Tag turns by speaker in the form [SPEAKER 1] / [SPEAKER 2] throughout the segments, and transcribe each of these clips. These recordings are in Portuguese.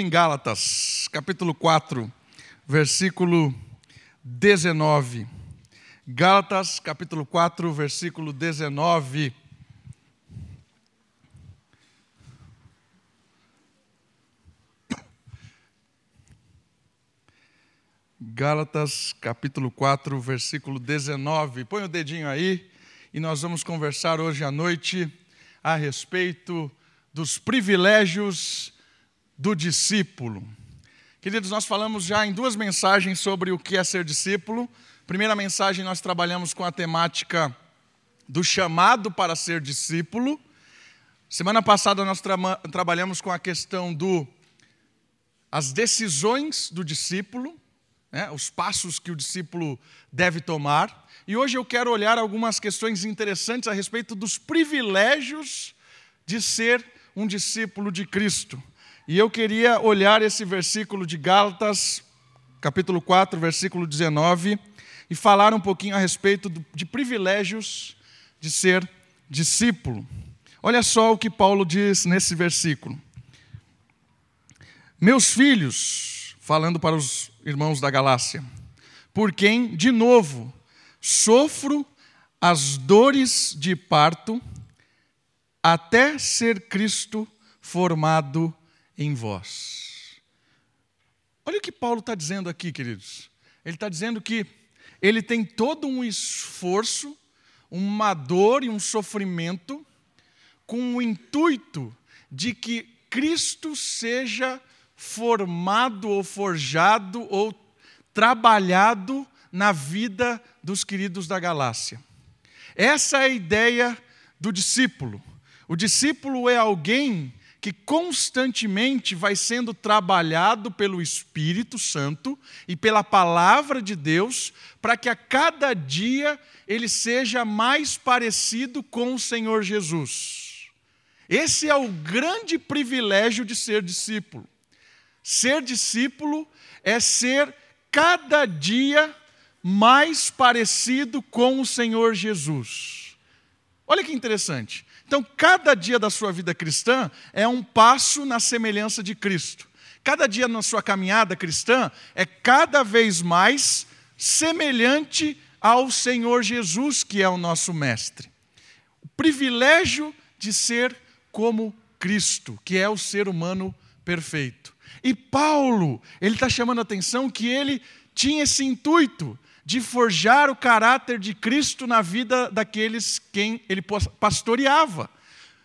[SPEAKER 1] em Gálatas, capítulo 4, versículo 19. Gálatas, capítulo 4, versículo 19. Gálatas, capítulo 4, versículo 19. Põe o dedinho aí e nós vamos conversar hoje à noite a respeito dos privilégios do discípulo. Queridos, nós falamos já em duas mensagens sobre o que é ser discípulo. Primeira mensagem, nós trabalhamos com a temática do chamado para ser discípulo. Semana passada nós tra trabalhamos com a questão do as decisões do discípulo, né, os passos que o discípulo deve tomar. E hoje eu quero olhar algumas questões interessantes a respeito dos privilégios de ser um discípulo de Cristo. E eu queria olhar esse versículo de Gálatas, capítulo 4, versículo 19, e falar um pouquinho a respeito de privilégios de ser discípulo. Olha só o que Paulo diz nesse versículo. Meus filhos, falando para os irmãos da Galácia, por quem, de novo, sofro as dores de parto, até ser Cristo formado em vós. Olha o que Paulo está dizendo aqui, queridos. Ele está dizendo que ele tem todo um esforço, uma dor e um sofrimento, com o intuito de que Cristo seja formado ou forjado ou trabalhado na vida dos queridos da Galácia. Essa é a ideia do discípulo. O discípulo é alguém que constantemente vai sendo trabalhado pelo Espírito Santo e pela palavra de Deus, para que a cada dia ele seja mais parecido com o Senhor Jesus. Esse é o grande privilégio de ser discípulo. Ser discípulo é ser cada dia mais parecido com o Senhor Jesus. Olha que interessante. Então, cada dia da sua vida cristã é um passo na semelhança de Cristo. Cada dia na sua caminhada cristã é cada vez mais semelhante ao Senhor Jesus, que é o nosso Mestre. O privilégio de ser como Cristo, que é o ser humano perfeito. E Paulo, ele está chamando a atenção que ele tinha esse intuito de forjar o caráter de Cristo na vida daqueles quem ele pastoreava.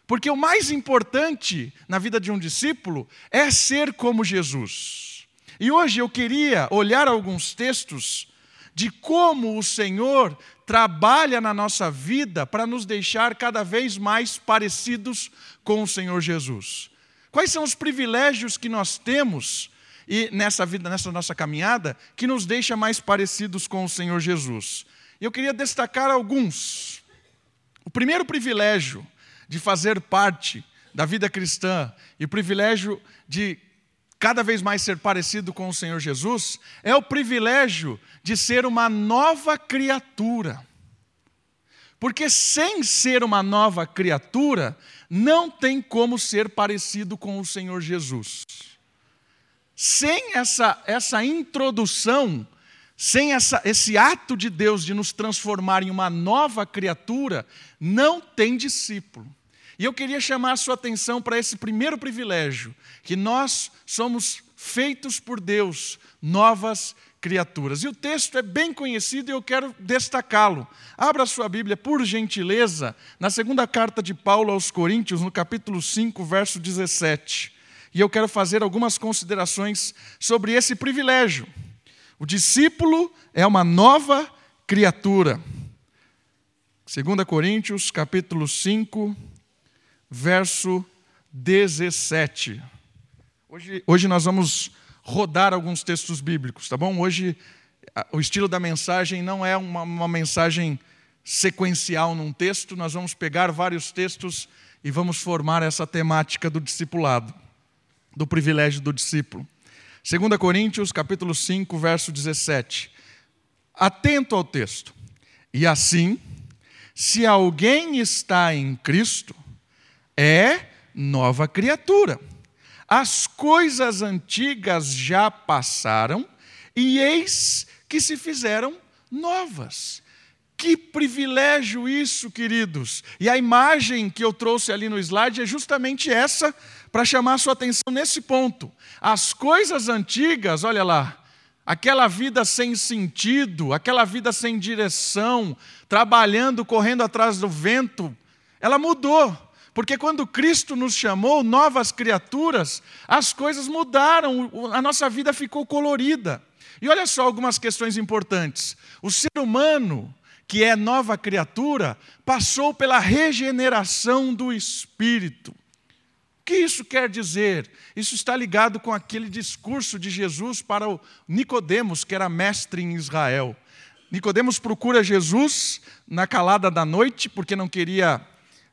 [SPEAKER 1] Porque o mais importante na vida de um discípulo é ser como Jesus. E hoje eu queria olhar alguns textos de como o Senhor trabalha na nossa vida para nos deixar cada vez mais parecidos com o Senhor Jesus. Quais são os privilégios que nós temos e nessa vida, nessa nossa caminhada, que nos deixa mais parecidos com o Senhor Jesus. Eu queria destacar alguns. O primeiro privilégio de fazer parte da vida cristã e o privilégio de cada vez mais ser parecido com o Senhor Jesus é o privilégio de ser uma nova criatura. Porque sem ser uma nova criatura, não tem como ser parecido com o Senhor Jesus. Sem essa, essa introdução, sem essa, esse ato de Deus de nos transformar em uma nova criatura, não tem discípulo. E eu queria chamar a sua atenção para esse primeiro privilégio, que nós somos feitos por Deus, novas criaturas. E o texto é bem conhecido e eu quero destacá-lo. Abra sua Bíblia, por gentileza, na segunda carta de Paulo aos Coríntios, no capítulo 5, verso 17 e eu quero fazer algumas considerações sobre esse privilégio. O discípulo é uma nova criatura. 2 Coríntios, capítulo 5, verso 17. Hoje, hoje nós vamos rodar alguns textos bíblicos, tá bom? Hoje o estilo da mensagem não é uma, uma mensagem sequencial num texto, nós vamos pegar vários textos e vamos formar essa temática do discipulado do privilégio do discípulo. 2 Coríntios, capítulo 5, verso 17. Atento ao texto. E assim, se alguém está em Cristo, é nova criatura. As coisas antigas já passaram e eis que se fizeram novas. Que privilégio isso, queridos! E a imagem que eu trouxe ali no slide é justamente essa, para chamar a sua atenção nesse ponto. As coisas antigas, olha lá, aquela vida sem sentido, aquela vida sem direção, trabalhando, correndo atrás do vento, ela mudou. Porque quando Cristo nos chamou, novas criaturas, as coisas mudaram, a nossa vida ficou colorida. E olha só algumas questões importantes. O ser humano, que é nova criatura, passou pela regeneração do espírito. O que isso quer dizer? Isso está ligado com aquele discurso de Jesus para o Nicodemos, que era mestre em Israel. Nicodemos procura Jesus na calada da noite, porque não queria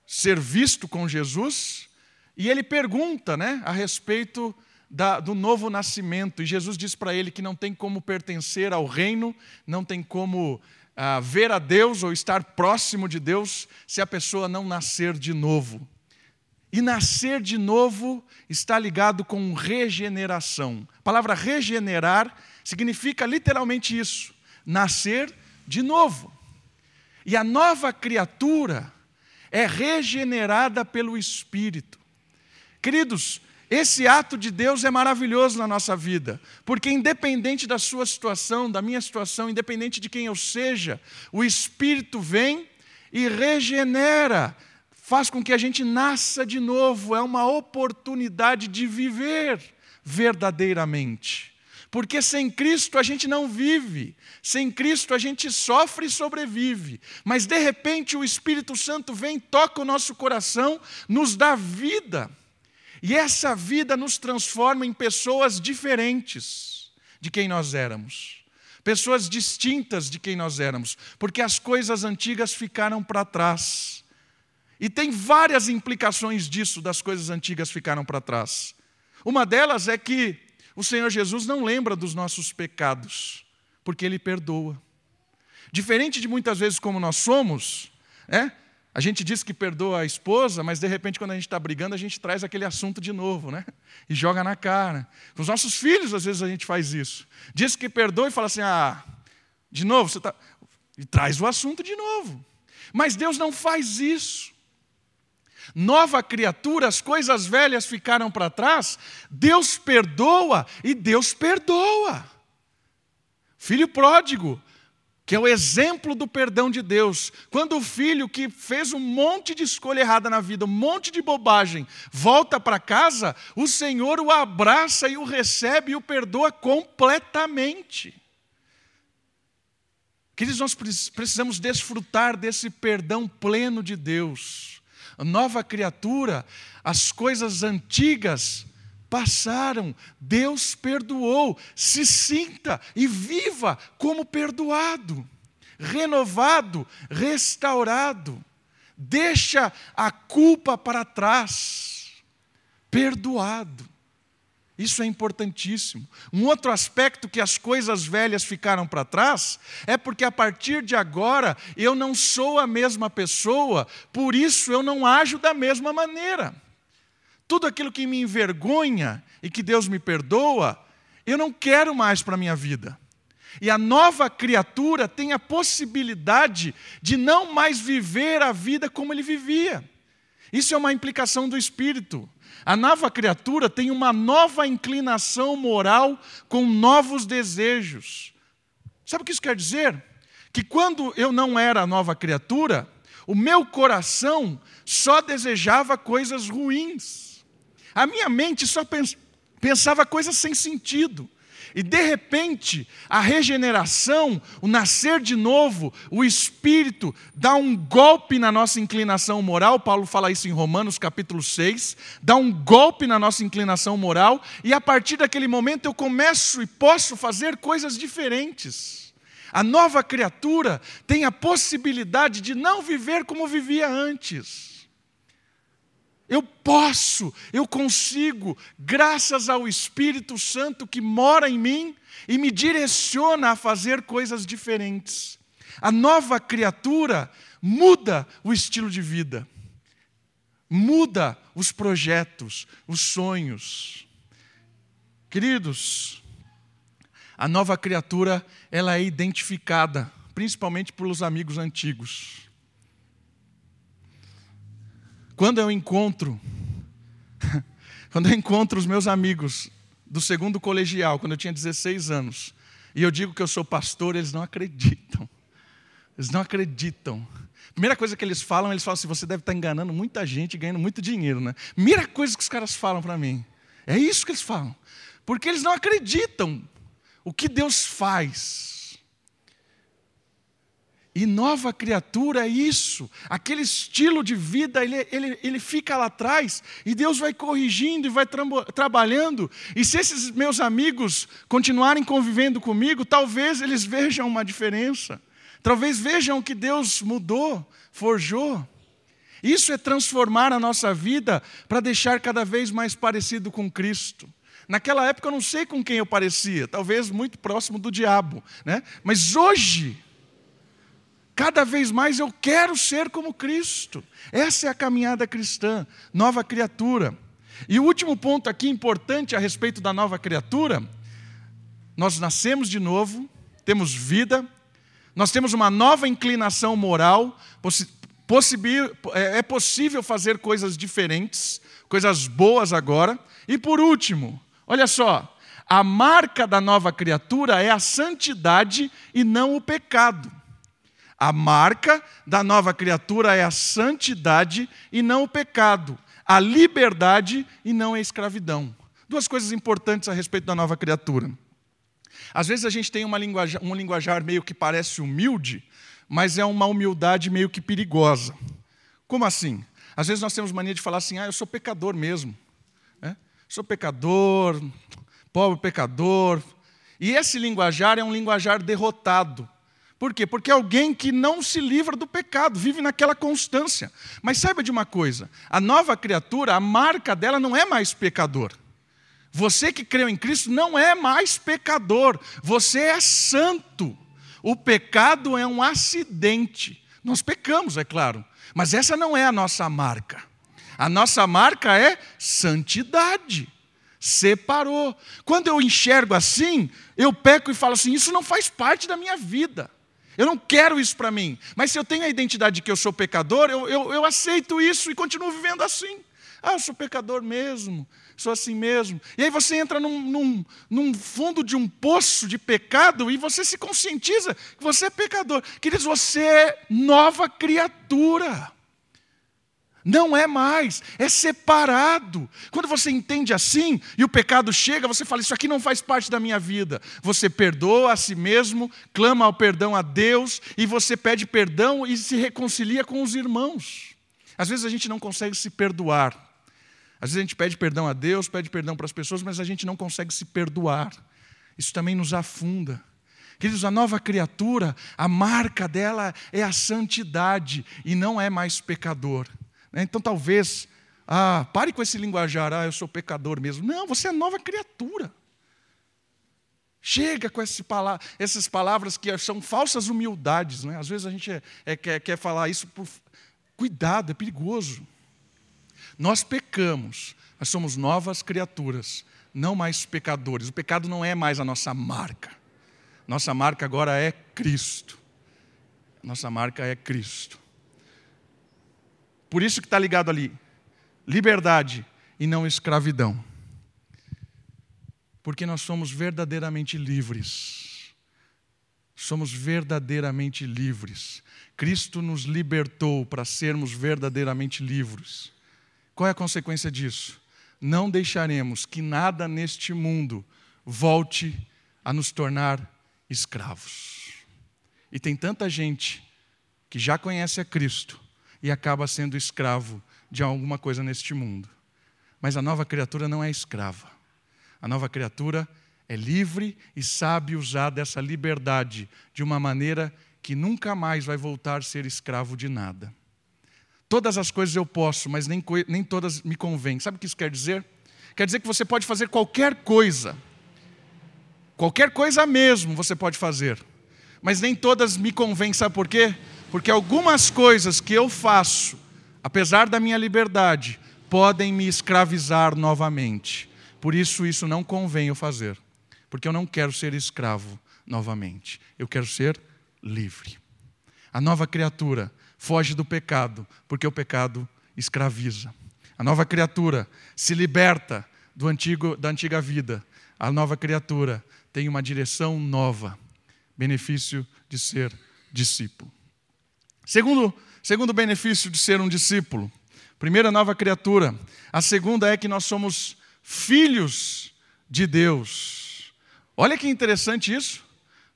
[SPEAKER 1] ser visto com Jesus, e ele pergunta né, a respeito da, do novo nascimento. E Jesus diz para ele que não tem como pertencer ao reino, não tem como ver a Deus ou estar próximo de Deus se a pessoa não nascer de novo. E nascer de novo está ligado com regeneração. A palavra regenerar significa literalmente isso: nascer de novo. E a nova criatura é regenerada pelo Espírito. Queridos, esse ato de Deus é maravilhoso na nossa vida, porque independente da sua situação, da minha situação, independente de quem eu seja, o Espírito vem e regenera, faz com que a gente nasça de novo, é uma oportunidade de viver verdadeiramente. Porque sem Cristo a gente não vive, sem Cristo a gente sofre e sobrevive. Mas de repente o Espírito Santo vem, toca o nosso coração, nos dá vida. E essa vida nos transforma em pessoas diferentes de quem nós éramos. Pessoas distintas de quem nós éramos, porque as coisas antigas ficaram para trás. E tem várias implicações disso, das coisas antigas ficaram para trás. Uma delas é que o Senhor Jesus não lembra dos nossos pecados, porque Ele perdoa. Diferente de muitas vezes como nós somos, é? A gente diz que perdoa a esposa, mas de repente, quando a gente está brigando, a gente traz aquele assunto de novo, né? E joga na cara. Com os nossos filhos, às vezes, a gente faz isso. Diz que perdoa e fala assim: ah, de novo, você está. E traz o assunto de novo. Mas Deus não faz isso nova criatura, as coisas velhas ficaram para trás, Deus perdoa e Deus perdoa. Filho pródigo, que é o exemplo do perdão de Deus. Quando o filho que fez um monte de escolha errada na vida, um monte de bobagem, volta para casa, o Senhor o abraça e o recebe e o perdoa completamente. Queridos, nós precisamos desfrutar desse perdão pleno de Deus nova criatura, as coisas antigas passaram, Deus perdoou. Se sinta e viva como perdoado, renovado, restaurado. Deixa a culpa para trás, perdoado. Isso é importantíssimo. Um outro aspecto que as coisas velhas ficaram para trás é porque a partir de agora eu não sou a mesma pessoa, por isso eu não ajo da mesma maneira. Tudo aquilo que me envergonha e que Deus me perdoa, eu não quero mais para a minha vida. E a nova criatura tem a possibilidade de não mais viver a vida como ele vivia. Isso é uma implicação do Espírito. A nova criatura tem uma nova inclinação moral com novos desejos. Sabe o que isso quer dizer? Que quando eu não era nova criatura, o meu coração só desejava coisas ruins. A minha mente só pensava coisas sem sentido. E de repente, a regeneração, o nascer de novo, o Espírito dá um golpe na nossa inclinação moral. Paulo fala isso em Romanos capítulo 6. Dá um golpe na nossa inclinação moral, e a partir daquele momento eu começo e posso fazer coisas diferentes. A nova criatura tem a possibilidade de não viver como vivia antes. Eu posso, eu consigo, graças ao Espírito Santo que mora em mim e me direciona a fazer coisas diferentes. A nova criatura muda o estilo de vida. muda os projetos, os sonhos. Queridos, a nova criatura, ela é identificada, principalmente pelos amigos antigos. Quando eu encontro, quando eu encontro os meus amigos do segundo colegial, quando eu tinha 16 anos, e eu digo que eu sou pastor, eles não acreditam. Eles não acreditam. Primeira coisa que eles falam, eles falam assim: você deve estar enganando muita gente ganhando muito dinheiro, né? Primeira coisa que os caras falam para mim. É isso que eles falam. Porque eles não acreditam o que Deus faz. E nova criatura é isso, aquele estilo de vida, ele, ele, ele fica lá atrás, e Deus vai corrigindo e vai trabalhando. E se esses meus amigos continuarem convivendo comigo, talvez eles vejam uma diferença, talvez vejam que Deus mudou, forjou. Isso é transformar a nossa vida para deixar cada vez mais parecido com Cristo. Naquela época eu não sei com quem eu parecia, talvez muito próximo do diabo, né? mas hoje Cada vez mais eu quero ser como Cristo. Essa é a caminhada cristã, nova criatura. E o último ponto aqui importante a respeito da nova criatura: nós nascemos de novo, temos vida, nós temos uma nova inclinação moral, é, é possível fazer coisas diferentes, coisas boas agora. E por último, olha só, a marca da nova criatura é a santidade e não o pecado. A marca da nova criatura é a santidade e não o pecado, a liberdade e não a escravidão. Duas coisas importantes a respeito da nova criatura. Às vezes a gente tem uma linguajar, um linguajar meio que parece humilde, mas é uma humildade meio que perigosa. Como assim? Às vezes nós temos mania de falar assim: ah, eu sou pecador mesmo. É? Sou pecador, pobre pecador. E esse linguajar é um linguajar derrotado. Por quê? Porque é alguém que não se livra do pecado, vive naquela constância. Mas saiba de uma coisa: a nova criatura, a marca dela não é mais pecador. Você que creu em Cristo não é mais pecador, você é santo. O pecado é um acidente. Nós pecamos, é claro, mas essa não é a nossa marca. A nossa marca é santidade. Separou. Quando eu enxergo assim, eu peco e falo assim: isso não faz parte da minha vida. Eu não quero isso para mim. Mas se eu tenho a identidade de que eu sou pecador, eu, eu, eu aceito isso e continuo vivendo assim. Ah, eu sou pecador mesmo, sou assim mesmo. E aí você entra num, num, num, fundo de um poço de pecado e você se conscientiza que você é pecador. Queridos, você é nova criatura. Não é mais, é separado. Quando você entende assim e o pecado chega, você fala: Isso aqui não faz parte da minha vida. Você perdoa a si mesmo, clama ao perdão a Deus e você pede perdão e se reconcilia com os irmãos. Às vezes a gente não consegue se perdoar. Às vezes a gente pede perdão a Deus, pede perdão para as pessoas, mas a gente não consegue se perdoar. Isso também nos afunda. Queridos, a nova criatura, a marca dela é a santidade e não é mais pecador. Né? Então talvez, ah, pare com esse linguajar, ah, eu sou pecador mesmo. Não, você é nova criatura. Chega com esse essas palavras que são falsas humildades. Né? Às vezes a gente é, é, quer, quer falar isso por. Cuidado, é perigoso. Nós pecamos, mas somos novas criaturas, não mais pecadores. O pecado não é mais a nossa marca. Nossa marca agora é Cristo. Nossa marca é Cristo. Por isso que está ligado ali. Liberdade e não escravidão. Porque nós somos verdadeiramente livres. Somos verdadeiramente livres. Cristo nos libertou para sermos verdadeiramente livres. Qual é a consequência disso? Não deixaremos que nada neste mundo volte a nos tornar escravos. E tem tanta gente que já conhece a Cristo, e acaba sendo escravo de alguma coisa neste mundo. Mas a nova criatura não é escrava. A nova criatura é livre e sabe usar dessa liberdade de uma maneira que nunca mais vai voltar a ser escravo de nada. Todas as coisas eu posso, mas nem, nem todas me convêm. Sabe o que isso quer dizer? Quer dizer que você pode fazer qualquer coisa. Qualquer coisa mesmo você pode fazer. Mas nem todas me convêm, sabe por quê? Porque algumas coisas que eu faço apesar da minha liberdade, podem me escravizar novamente. Por isso, isso não convém eu fazer, porque eu não quero ser escravo novamente, eu quero ser livre. A nova criatura foge do pecado, porque o pecado escraviza. A nova criatura se liberta do antigo, da antiga vida. A nova criatura tem uma direção nova, benefício de ser discípulo. Segundo, segundo benefício de ser um discípulo, primeira nova criatura. A segunda é que nós somos filhos de Deus. Olha que interessante isso.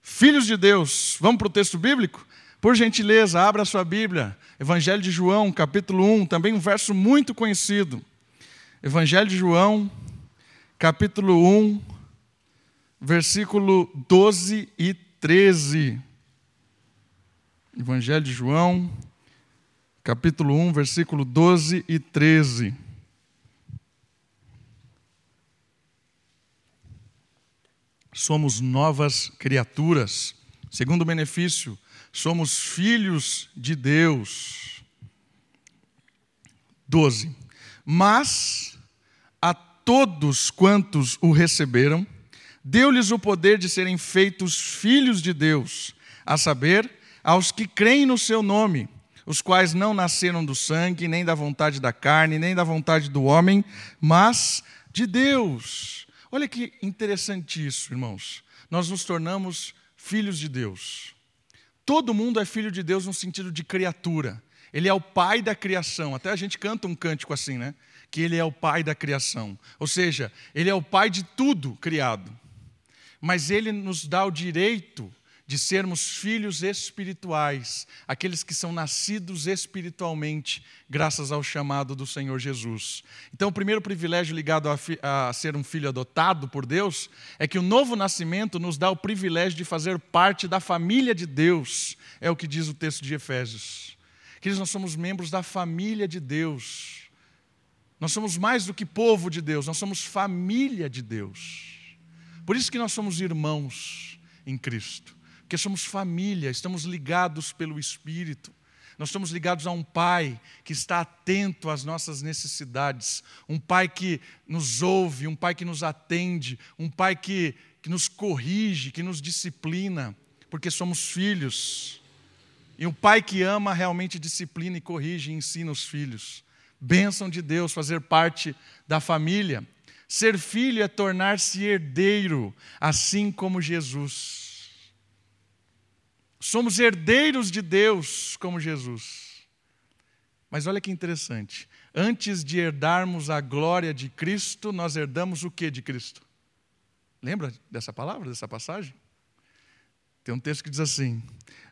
[SPEAKER 1] Filhos de Deus. Vamos para o texto bíblico? Por gentileza, abra sua Bíblia. Evangelho de João, capítulo 1, também um verso muito conhecido. Evangelho de João, capítulo 1, versículo 12 e 13. Evangelho de João, capítulo 1, versículo 12 e 13. Somos novas criaturas. Segundo benefício, somos filhos de Deus. 12. Mas a todos quantos o receberam, deu-lhes o poder de serem feitos filhos de Deus, a saber, aos que creem no seu nome, os quais não nasceram do sangue, nem da vontade da carne, nem da vontade do homem, mas de Deus. Olha que interessante isso, irmãos. Nós nos tornamos filhos de Deus. Todo mundo é filho de Deus no sentido de criatura. Ele é o pai da criação. Até a gente canta um cântico assim, né? Que ele é o pai da criação. Ou seja, ele é o pai de tudo criado. Mas ele nos dá o direito de sermos filhos espirituais, aqueles que são nascidos espiritualmente, graças ao chamado do Senhor Jesus. Então, o primeiro privilégio ligado a, a, ser um filho adotado por Deus é que o novo nascimento nos dá o privilégio de fazer parte da família de Deus, é o que diz o texto de Efésios. Queridos, nós somos membros da família de Deus. Nós somos mais do que povo de Deus, nós somos família de Deus. Por isso que nós somos irmãos em Cristo porque somos família, estamos ligados pelo Espírito. Nós estamos ligados a um Pai que está atento às nossas necessidades, um Pai que nos ouve, um Pai que nos atende, um Pai que, que nos corrige, que nos disciplina, porque somos filhos. E um Pai que ama realmente disciplina e corrige e ensina os filhos. Bênção de Deus fazer parte da família. Ser filho é tornar-se herdeiro, assim como Jesus. Somos herdeiros de Deus como Jesus. Mas olha que interessante. Antes de herdarmos a glória de Cristo, nós herdamos o que de Cristo? Lembra dessa palavra, dessa passagem? Tem um texto que diz assim: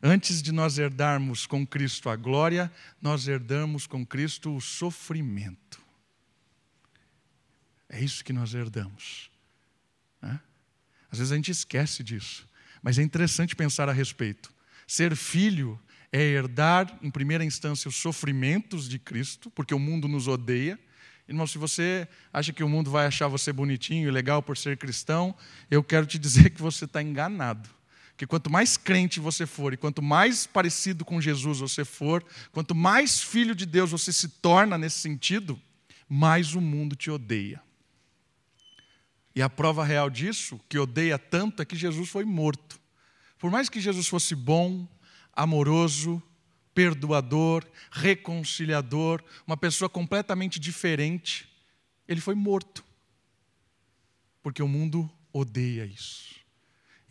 [SPEAKER 1] Antes de nós herdarmos com Cristo a glória, nós herdamos com Cristo o sofrimento. É isso que nós herdamos. Né? Às vezes a gente esquece disso, mas é interessante pensar a respeito. Ser filho é herdar, em primeira instância, os sofrimentos de Cristo, porque o mundo nos odeia. Irmão, se você acha que o mundo vai achar você bonitinho e legal por ser cristão, eu quero te dizer que você está enganado. Que quanto mais crente você for e quanto mais parecido com Jesus você for, quanto mais filho de Deus você se torna nesse sentido, mais o mundo te odeia. E a prova real disso, que odeia tanto, é que Jesus foi morto. Por mais que Jesus fosse bom, amoroso, perdoador, reconciliador, uma pessoa completamente diferente, ele foi morto. Porque o mundo odeia isso.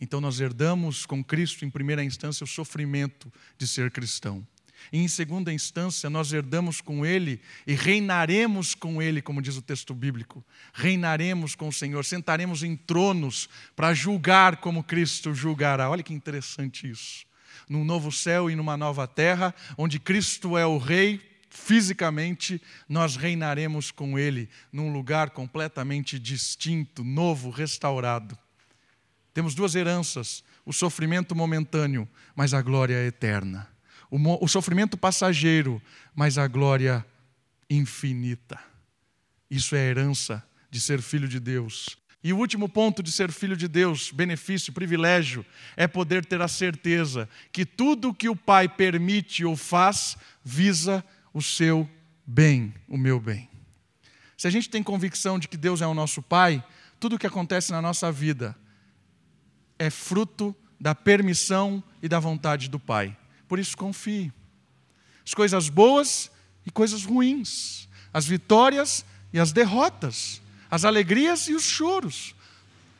[SPEAKER 1] Então nós herdamos com Cristo, em primeira instância, o sofrimento de ser cristão. E em segunda instância, nós herdamos com Ele e reinaremos com Ele, como diz o texto bíblico. Reinaremos com o Senhor, sentaremos em tronos para julgar como Cristo julgará. Olha que interessante isso. Num novo céu e numa nova terra, onde Cristo é o Rei, fisicamente, nós reinaremos com Ele num lugar completamente distinto, novo, restaurado. Temos duas heranças: o sofrimento momentâneo, mas a glória eterna o, sofrimento passageiro, mas a glória infinita. Isso é herança de ser filho de Deus. E o último ponto de ser filho de Deus, benefício, privilégio, é poder ter a certeza que tudo que o Pai permite ou faz visa o seu bem o meu bem. Se a gente tem convicção de que Deus é o nosso Pai, tudo o que acontece na nossa vida é fruto da permissão e da vontade do Pai. Por isso, confie. As coisas boas e coisas ruins, as vitórias e as derrotas, as alegrias e os choros.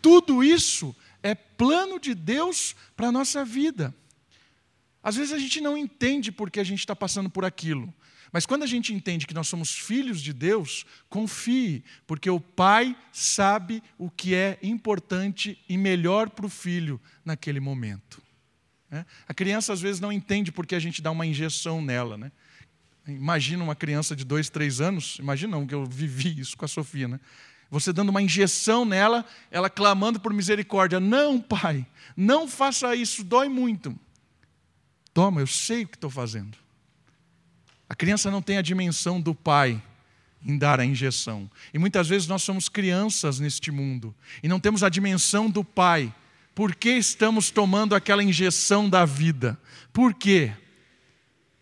[SPEAKER 1] Tudo isso é plano de Deus para a nossa vida. Às vezes a gente não entende por que a gente está passando por aquilo. Mas quando a gente entende que nós somos filhos de Deus, confie, porque o pai sabe o que é importante e melhor para o filho naquele momento. Né? A criança às vezes não entende porque a gente dá uma injeção nela. Né? Imagina uma criança de dois, três anos, imagina que eu vivi isso com a Sofia. Né? Você dando uma injeção nela, ela clamando por misericórdia. Não, pai, não faça isso, dói muito. Toma, eu sei o que estou fazendo. A criança não tem a dimensão do pai em dar a injeção. E muitas vezes nós somos crianças neste mundo e não temos a dimensão do pai. Por que estamos tomando aquela injeção da vida? Por quê?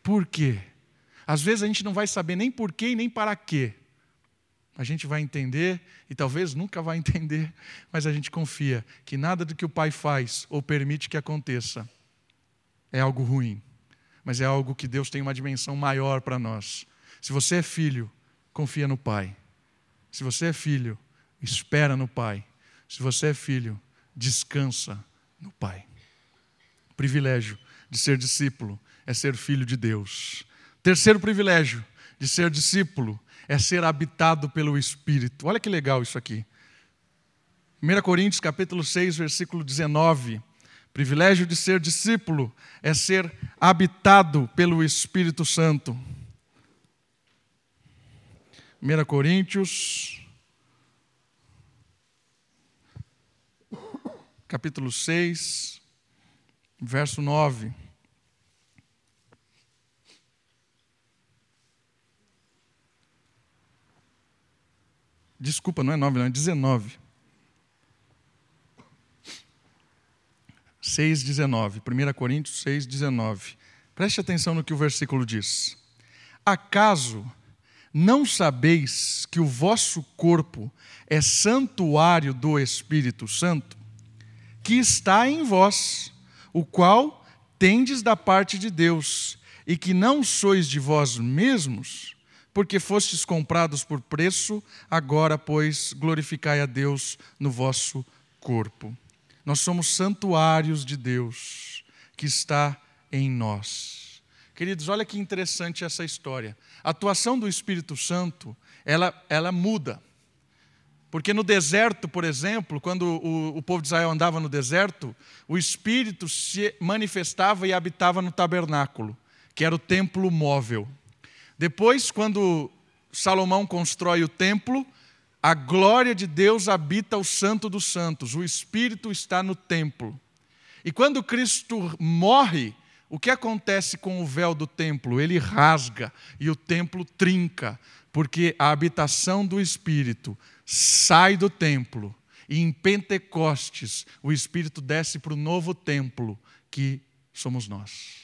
[SPEAKER 1] Por quê? Às vezes a gente não vai saber nem por quê e nem para quê. A gente vai entender e talvez nunca vai entender, mas a gente confia que nada do que o pai faz ou permite que aconteça é algo ruim mas é algo que Deus tem uma dimensão maior para nós. Se você é filho, confia no Pai. Se você é filho, espera no Pai. Se você é filho, descansa no Pai. O privilégio de ser discípulo é ser filho de Deus. Terceiro privilégio de ser discípulo é ser habitado pelo Espírito. Olha que legal isso aqui. 1 Coríntios capítulo 6, versículo 19 privilégio de ser discípulo é ser habitado pelo Espírito Santo. 1 Coríntios, capítulo 6, verso 9. Desculpa, não é 9, não, é 19. 6,19. 1 Coríntios 6,19. Preste atenção no que o versículo diz. Acaso não sabeis que o vosso corpo é santuário do Espírito Santo, que está em vós, o qual tendes da parte de Deus, e que não sois de vós mesmos, porque fostes comprados por preço, agora, pois, glorificai a Deus no vosso corpo. Nós somos santuários de Deus que está em nós. Queridos, olha que interessante essa história. A atuação do Espírito Santo, ela, ela muda. Porque no deserto, por exemplo, quando o, o, povo de Israel andava no deserto, o Espírito se manifestava e habitava no tabernáculo, que era o templo móvel. Depois, quando Salomão constrói o templo, a glória de Deus habita o Santo dos Santos, o Espírito está no templo. E quando Cristo morre, o que acontece com o véu do templo? Ele rasga e o templo trinca, porque a habitação do Espírito sai do templo. E em Pentecostes, o Espírito desce para o novo templo, que somos nós.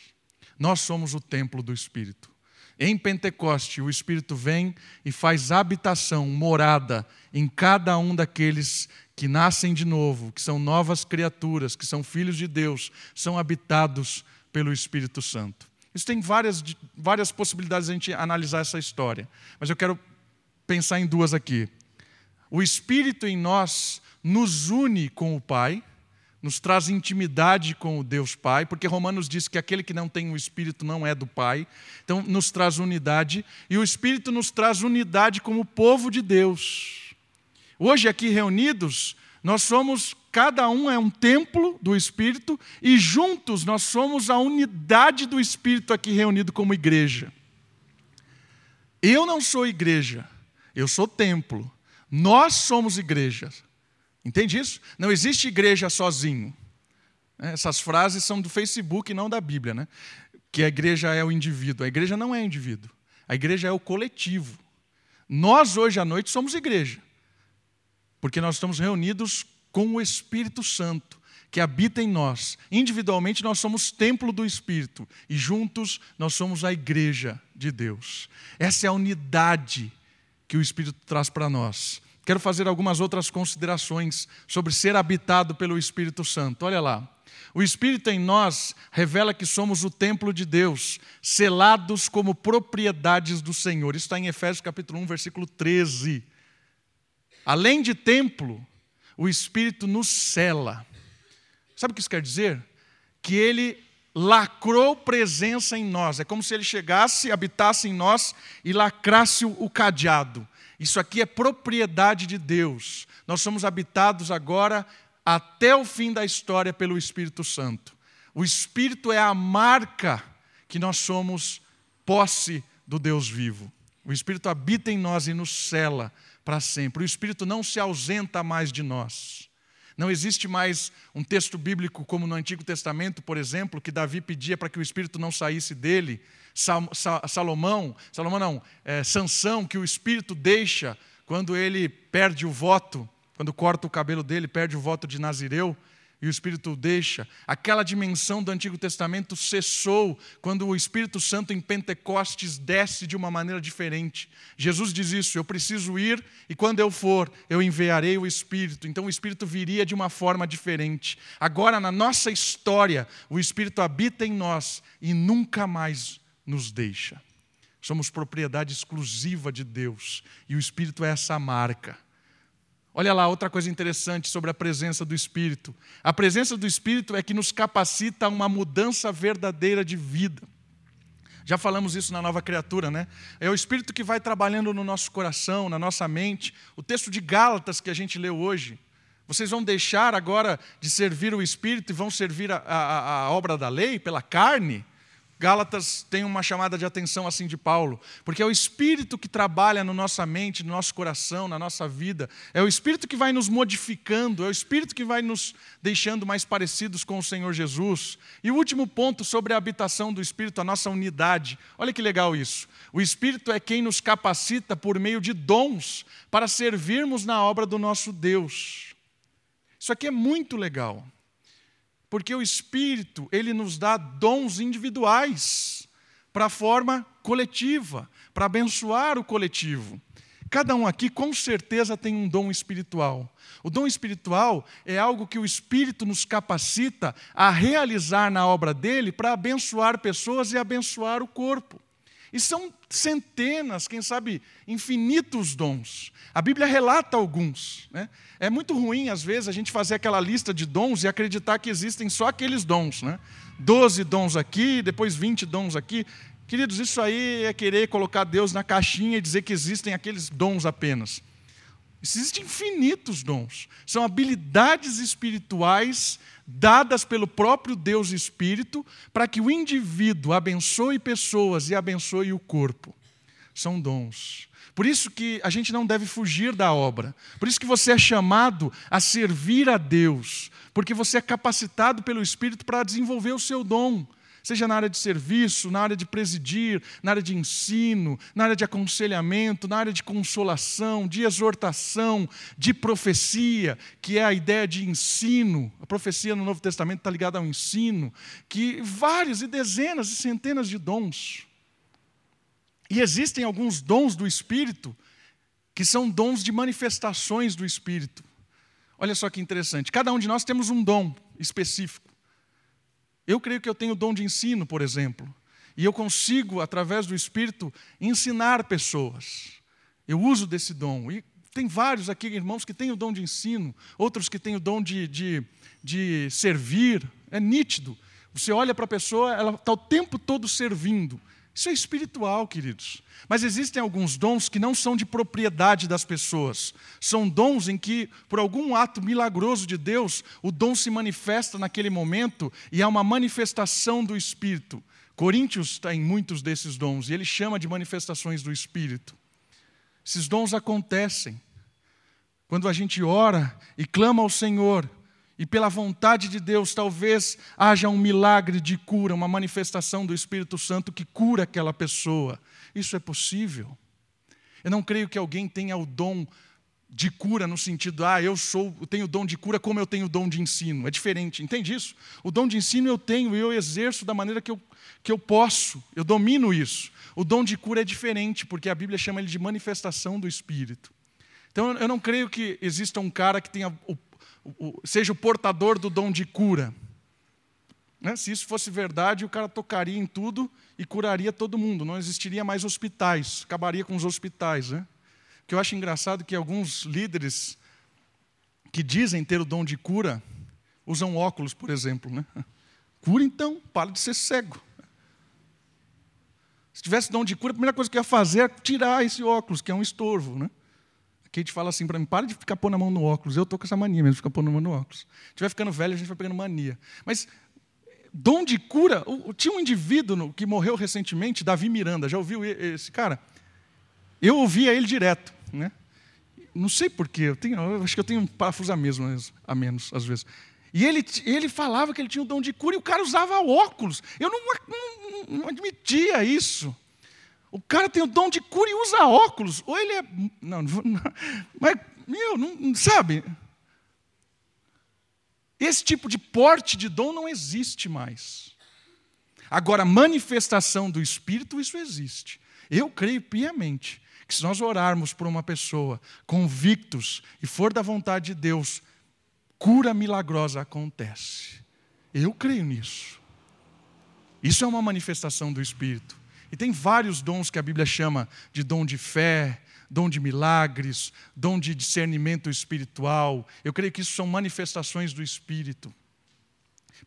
[SPEAKER 1] Nós somos o templo do Espírito. Em Pentecoste, o Espírito vem e faz habitação, morada em cada um daqueles que nascem de novo, que são novas criaturas, que são filhos de Deus, são habitados pelo Espírito Santo. Isso tem várias, várias possibilidades de a gente analisar essa história, mas eu quero pensar em duas aqui. O Espírito em nós nos une com o Pai, nos traz intimidade com o Deus Pai, porque Romanos diz que aquele que não tem o Espírito não é do Pai, então nos traz unidade, e o Espírito nos traz unidade como povo de Deus. Hoje, aqui reunidos, nós somos, cada um é um templo do Espírito, e juntos nós somos a unidade do Espírito aqui reunido como igreja. Eu não sou igreja, eu sou templo. Nós somos igrejas. Entende isso? Não existe igreja sozinho. É, essas frases são do Facebook não da Bíblia, né? Que a igreja é o indivíduo. A igreja não é indivíduo. A igreja é o coletivo. Nós, hoje à noite, somos igreja. Porque nós estamos reunidos com o Espírito Santo, que habita em nós. Individualmente nós somos templo do Espírito e juntos nós somos a igreja de Deus. Essa é a unidade que o Espírito traz para nós. Quero fazer algumas outras considerações sobre ser habitado pelo Espírito Santo. Olha lá. O Espírito em nós revela que somos o templo de Deus, selados como propriedades do Senhor. Isso está em Efésios capítulo 1, versículo 13. Além de templo, o Espírito nos cela. Sabe o que isso quer dizer? Que ele lacrou presença em nós. É como se ele chegasse, habitasse em nós e lacrasse o cadeado. Isso aqui é propriedade de Deus. Nós somos habitados agora até o fim da história pelo Espírito Santo. O Espírito é a marca que nós somos posse do Deus vivo. O Espírito habita em nós e nos cela para sempre. O Espírito não se ausenta mais de nós. Não existe mais um texto bíblico como no Antigo Testamento, por exemplo, que Davi pedia para que o Espírito não saísse dele. Salomão, Salomão não, é, Sansão, que o Espírito deixa quando ele perde o voto, quando corta o cabelo dele, perde o voto de Nazireu e o Espírito deixa. Aquela dimensão do Antigo Testamento cessou quando o Espírito Santo em Pentecostes desce de uma maneira diferente. Jesus diz isso: eu preciso ir e quando eu for, eu enviarei o Espírito. Então o Espírito viria de uma forma diferente. Agora, na nossa história, o Espírito habita em nós e nunca mais nos deixa. Somos propriedade exclusiva de Deus e o Espírito é essa marca. Olha lá, outra coisa interessante sobre a presença do Espírito. A presença do Espírito é que nos capacita a uma mudança verdadeira de vida. Já falamos isso na nova criatura, né? É o Espírito que vai trabalhando no nosso coração, na nossa mente. O texto de Gálatas que a gente leu hoje. Vocês vão deixar agora de servir o Espírito e vão servir a, a, a obra da lei pela carne? Gálatas tem uma chamada de atenção assim de Paulo, porque é o Espírito que trabalha na nossa mente, no nosso coração, na nossa vida, é o Espírito que vai nos modificando, é o Espírito que vai nos deixando mais parecidos com o Senhor Jesus. E o último ponto sobre a habitação do Espírito, a nossa unidade. Olha que legal isso. O Espírito é quem nos capacita por meio de dons para servirmos na obra do nosso Deus. Isso aqui é muito legal. Porque o Espírito, ele nos dá dons individuais para a forma coletiva, para abençoar o coletivo. Cada um aqui com certeza tem um dom espiritual. O dom espiritual é algo que o Espírito nos capacita a realizar na obra dele para abençoar pessoas e abençoar o corpo. E são centenas, quem sabe, infinitos dons. A Bíblia relata alguns. Né? É muito ruim, às vezes, a gente fazer aquela lista de dons e acreditar que existem só aqueles dons. Né? Doze dons aqui, depois vinte dons aqui. Queridos, isso aí é querer colocar Deus na caixinha e dizer que existem aqueles dons apenas. Existem infinitos dons. São habilidades espirituais dadas pelo próprio Deus Espírito para que o indivíduo abençoe pessoas e abençoe o corpo. São dons. Por isso que a gente não deve fugir da obra. Por isso que você é chamado a servir a Deus, porque você é capacitado pelo Espírito para desenvolver o seu dom seja na área de serviço, na área de presidir, na área de ensino, na área de aconselhamento, na área de consolação, de exortação, de profecia, que é a ideia de ensino. A profecia no Novo Testamento está ligada ao ensino, que vários e dezenas e centenas de dons. E existem alguns dons do Espírito que são dons de manifestações do Espírito. Olha só que interessante. Cada um de nós temos um dom específico. Eu creio que eu tenho dom de ensino, por exemplo, e eu consigo, através do Espírito, ensinar pessoas. Eu uso desse dom. E tem vários aqui, irmãos, que têm o dom de ensino, outros que têm o dom de, de, de servir. É nítido. Você olha para a pessoa, ela está o tempo todo servindo. Isso é espiritual, queridos. Mas existem alguns dons que não são de propriedade das pessoas. São dons em que, por algum ato milagroso de Deus, o dom se manifesta naquele momento e há uma manifestação do Espírito. Coríntios tem muitos desses dons e ele chama de manifestações do Espírito. Esses dons acontecem quando a gente ora e clama ao Senhor e pela vontade de Deus, talvez haja um milagre de cura, uma manifestação do Espírito Santo que cura aquela pessoa. Isso é possível. Eu não creio que alguém tenha o dom de cura no sentido, ah, eu sou, eu tenho dom de cura como eu tenho dom de ensino. É diferente, entende isso? O dom de ensino eu tenho e eu exerço da maneira que eu, que eu posso, eu domino isso. O dom de cura é diferente, porque a Bíblia chama ele de manifestação do Espírito. Então eu não creio que exista um cara que tenha o, o, seja o portador do dom de cura. Né? Se isso fosse verdade, o cara tocaria em tudo e curaria todo mundo. Não existiria mais hospitais, acabaria com os hospitais. Né? O que eu acho engraçado é que alguns líderes que dizem ter o dom de cura usam óculos, por exemplo. Né? Cura então, para de ser cego. Se tivesse dom de cura, a primeira coisa que ia fazer é tirar esse óculos, que é um estorvo. Né? Kate fala assim para mim: para de ficar pondo a mão no óculos. Eu estou com essa mania mesmo, ficar pondo a mão no óculos. Se estiver ficando velho, a gente vai pegando mania. Mas dom de cura, tinha um indivíduo que morreu recentemente, Davi Miranda. Já ouviu esse cara? Eu ouvia ele direto. Né? Não sei porquê, eu, tenho, eu acho que eu tenho um parafuso a, mesmo, a menos, às vezes. E ele, ele falava que ele tinha o dom de cura e o cara usava óculos. Eu não, não, não admitia isso. O cara tem o dom de cura e usa óculos. Ou ele é. Não, não mas, meu, não, sabe? Esse tipo de porte de dom não existe mais. Agora, manifestação do Espírito, isso existe. Eu creio piamente que se nós orarmos por uma pessoa convictos e for da vontade de Deus, cura milagrosa acontece. Eu creio nisso. Isso é uma manifestação do Espírito. E tem vários dons que a Bíblia chama de dom de fé, dom de milagres, dom de discernimento espiritual. Eu creio que isso são manifestações do Espírito.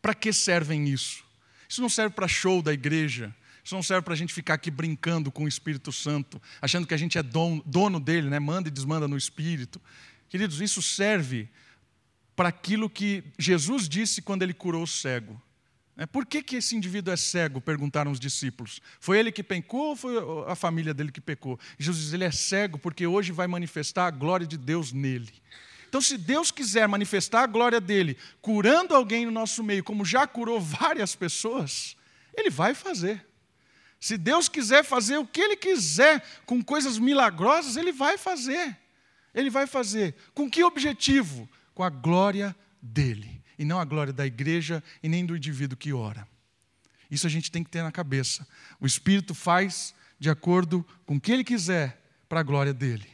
[SPEAKER 1] Para que servem isso? Isso não serve para show da igreja. Isso não serve para a gente ficar aqui brincando com o Espírito Santo, achando que a gente é dono dele, né? manda e desmanda no Espírito. Queridos, isso serve para aquilo que Jesus disse quando ele curou o cego. É, por que, que esse indivíduo é cego? Perguntaram os discípulos. Foi ele que pecou ou foi a família dele que pecou? Jesus diz: ele é cego porque hoje vai manifestar a glória de Deus nele. Então, se Deus quiser manifestar a glória dele, curando alguém no nosso meio, como já curou várias pessoas, ele vai fazer. Se Deus quiser fazer o que ele quiser com coisas milagrosas, ele vai fazer. Ele vai fazer. Com que objetivo? Com a glória dele e não a glória da igreja e nem do indivíduo que ora. Isso a gente tem que ter na cabeça. O Espírito faz de acordo com o que ele quiser para a glória dele.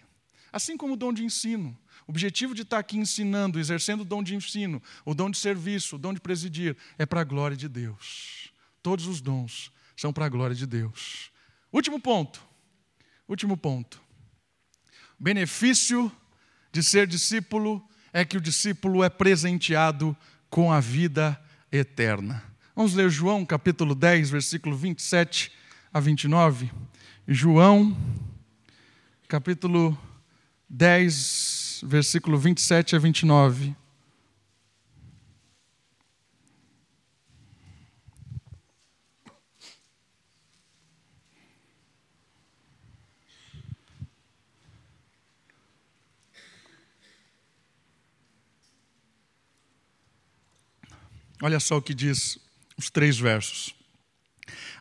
[SPEAKER 1] Assim como o dom de ensino. O objetivo de estar aqui ensinando, exercendo o dom de ensino, o dom de serviço, o dom de presidir, é para a glória de Deus. Todos os dons são para a glória de Deus. Último ponto. Último ponto. Benefício de ser discípulo é que o discípulo é presenteado com a vida eterna. Vamos ler João capítulo 10, versículo 27 a 29. João, capítulo 10, versículo 27 a 29. Olha só o que diz os três versos.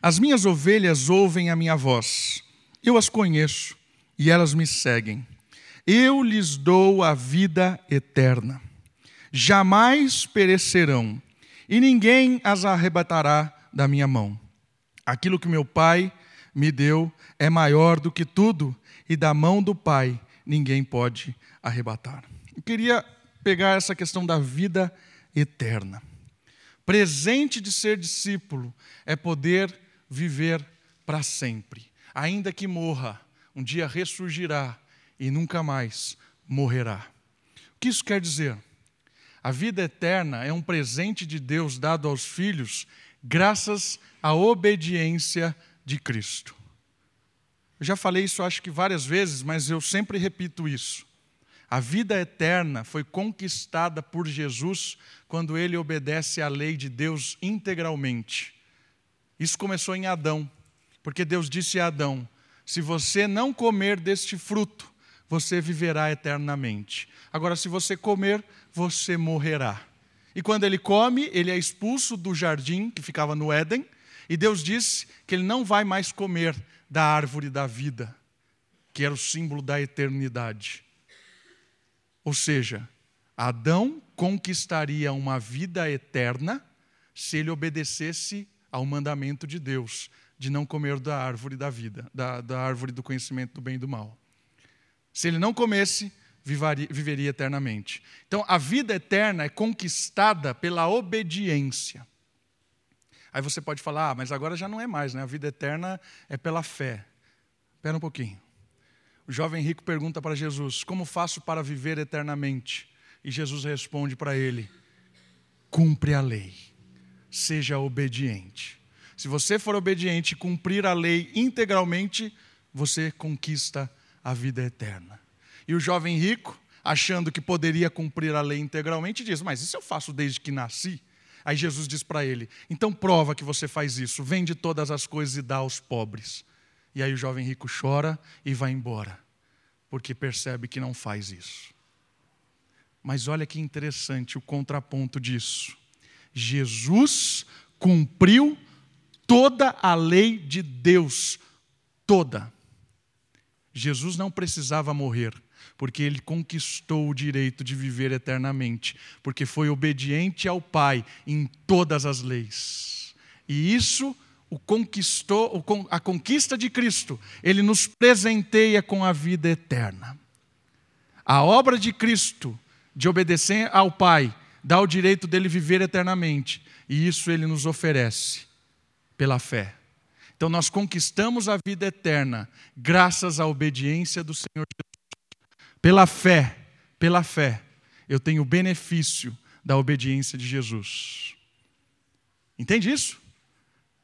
[SPEAKER 1] As minhas ovelhas ouvem a minha voz, eu as conheço e elas me seguem. Eu lhes dou a vida eterna. Jamais perecerão e ninguém as arrebatará da minha mão. Aquilo que meu Pai me deu é maior do que tudo e da mão do Pai ninguém pode arrebatar. Eu queria pegar essa questão da vida eterna. Presente de ser discípulo é poder viver para sempre. Ainda que morra, um dia ressurgirá e nunca mais morrerá. O que isso quer dizer? A vida eterna é um presente de Deus dado aos filhos graças à obediência de Cristo. Eu já falei isso acho que várias vezes, mas eu sempre repito isso. A vida eterna foi conquistada por Jesus quando ele obedece à lei de Deus integralmente. Isso começou em Adão, porque Deus disse a Adão: se você não comer deste fruto, você viverá eternamente. Agora, se você comer, você morrerá. E quando ele come, ele é expulso do jardim que ficava no Éden, e Deus disse que ele não vai mais comer da árvore da vida, que era o símbolo da eternidade. Ou seja, Adão conquistaria uma vida eterna se ele obedecesse ao mandamento de Deus de não comer da árvore da vida, da, da árvore do conhecimento do bem e do mal. Se ele não comesse, vivaria, viveria eternamente. Então, a vida eterna é conquistada pela obediência. Aí você pode falar, ah, mas agora já não é mais, né? A vida eterna é pela fé. Espera um pouquinho. O jovem rico pergunta para Jesus: Como faço para viver eternamente? E Jesus responde para ele: Cumpre a lei, seja obediente. Se você for obediente e cumprir a lei integralmente, você conquista a vida eterna. E o jovem rico, achando que poderia cumprir a lei integralmente, diz: Mas isso eu faço desde que nasci. Aí Jesus diz para ele: Então prova que você faz isso, vende todas as coisas e dá aos pobres. E aí o jovem rico chora e vai embora, porque percebe que não faz isso. Mas olha que interessante o contraponto disso. Jesus cumpriu toda a lei de Deus, toda. Jesus não precisava morrer, porque ele conquistou o direito de viver eternamente, porque foi obediente ao Pai em todas as leis. E isso o conquistou, a conquista de Cristo, ele nos presenteia com a vida eterna. A obra de Cristo, de obedecer ao Pai, dá o direito dele viver eternamente, e isso ele nos oferece pela fé. Então nós conquistamos a vida eterna graças à obediência do Senhor Jesus. Pela fé, pela fé, eu tenho o benefício da obediência de Jesus. Entende isso?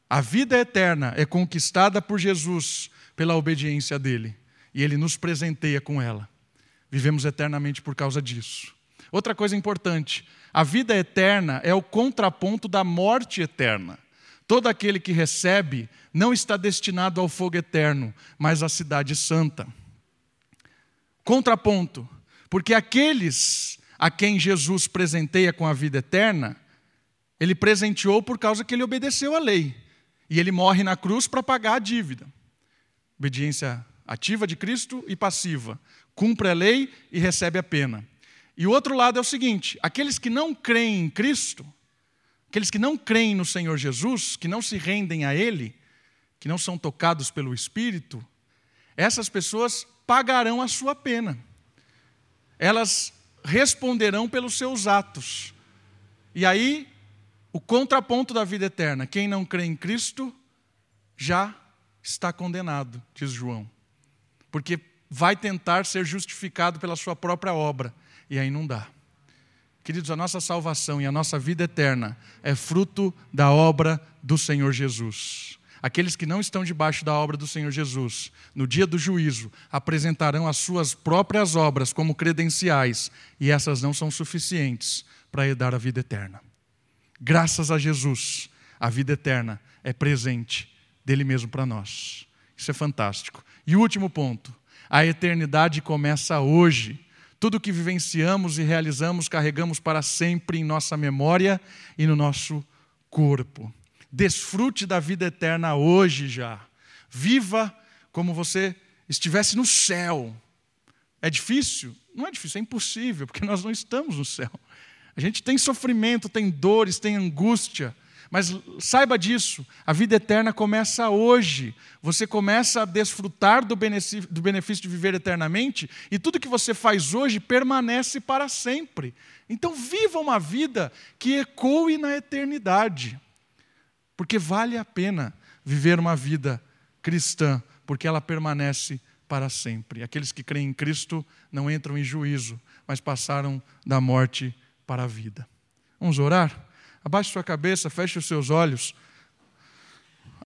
[SPEAKER 1] A vida eterna é conquistada por Jesus pela obediência dele, e ele nos presenteia com ela. Vivemos eternamente por causa disso. Outra coisa importante: a vida eterna é o contraponto da morte eterna. Todo aquele que recebe não está destinado ao fogo eterno, mas à cidade santa. Contraponto, porque aqueles a quem Jesus presenteia com a vida eterna, ele presenteou por causa que ele obedeceu à lei. E ele morre na cruz para pagar a dívida. Obediência ativa de Cristo e passiva. Cumpre a lei e recebe a pena. E o outro lado é o seguinte: aqueles que não creem em Cristo, aqueles que não creem no Senhor Jesus, que não se rendem a Ele, que não são tocados pelo Espírito, essas pessoas pagarão a sua pena. Elas responderão pelos seus atos. E aí o contraponto da vida eterna: quem não crê em Cristo já está condenado, diz João, porque vai tentar ser justificado pela sua própria obra, e aí não dá. Queridos, a nossa salvação e a nossa vida eterna é fruto da obra do Senhor Jesus. Aqueles que não estão debaixo da obra do Senhor Jesus, no dia do juízo, apresentarão as suas próprias obras como credenciais, e essas não são suficientes para herdar a vida eterna. Graças a Jesus, a vida eterna é presente dele mesmo para nós. Isso é fantástico. E último ponto: a eternidade começa hoje. Tudo que vivenciamos e realizamos carregamos para sempre em nossa memória e no nosso corpo. Desfrute da vida eterna hoje já. Viva como você estivesse no céu. É difícil? Não é difícil, é impossível, porque nós não estamos no céu. A gente tem sofrimento, tem dores, tem angústia. Mas saiba disso, a vida eterna começa hoje. Você começa a desfrutar do benefício, de viver eternamente, e tudo que você faz hoje permanece para sempre. Então, viva uma vida que ecoe na eternidade, porque vale a pena viver uma vida cristã, porque ela permanece para sempre. Aqueles que creem em Cristo não entram em juízo, mas passaram da morte para a vida. Vamos orar? Abaixe sua cabeça, feche os seus olhos.